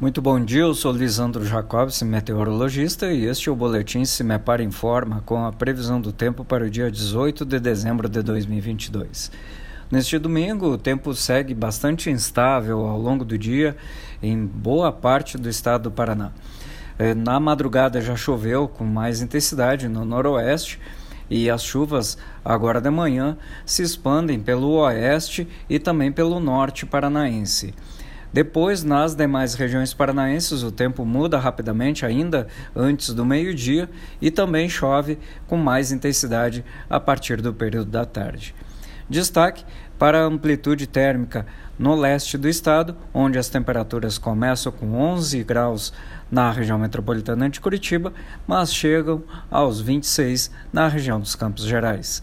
Muito bom dia, eu sou Lisandro Jacobs, meteorologista, e este é o Boletim Se Me Para Informa com a previsão do tempo para o dia 18 de dezembro de 2022. Neste domingo, o tempo segue bastante instável ao longo do dia em boa parte do estado do Paraná. É, na madrugada já choveu com mais intensidade no noroeste e as chuvas agora de manhã se expandem pelo oeste e também pelo norte paranaense. Depois, nas demais regiões paranaenses, o tempo muda rapidamente, ainda antes do meio-dia, e também chove com mais intensidade a partir do período da tarde. Destaque para a amplitude térmica no leste do estado, onde as temperaturas começam com 11 graus na região metropolitana de Curitiba, mas chegam aos 26 na região dos Campos Gerais.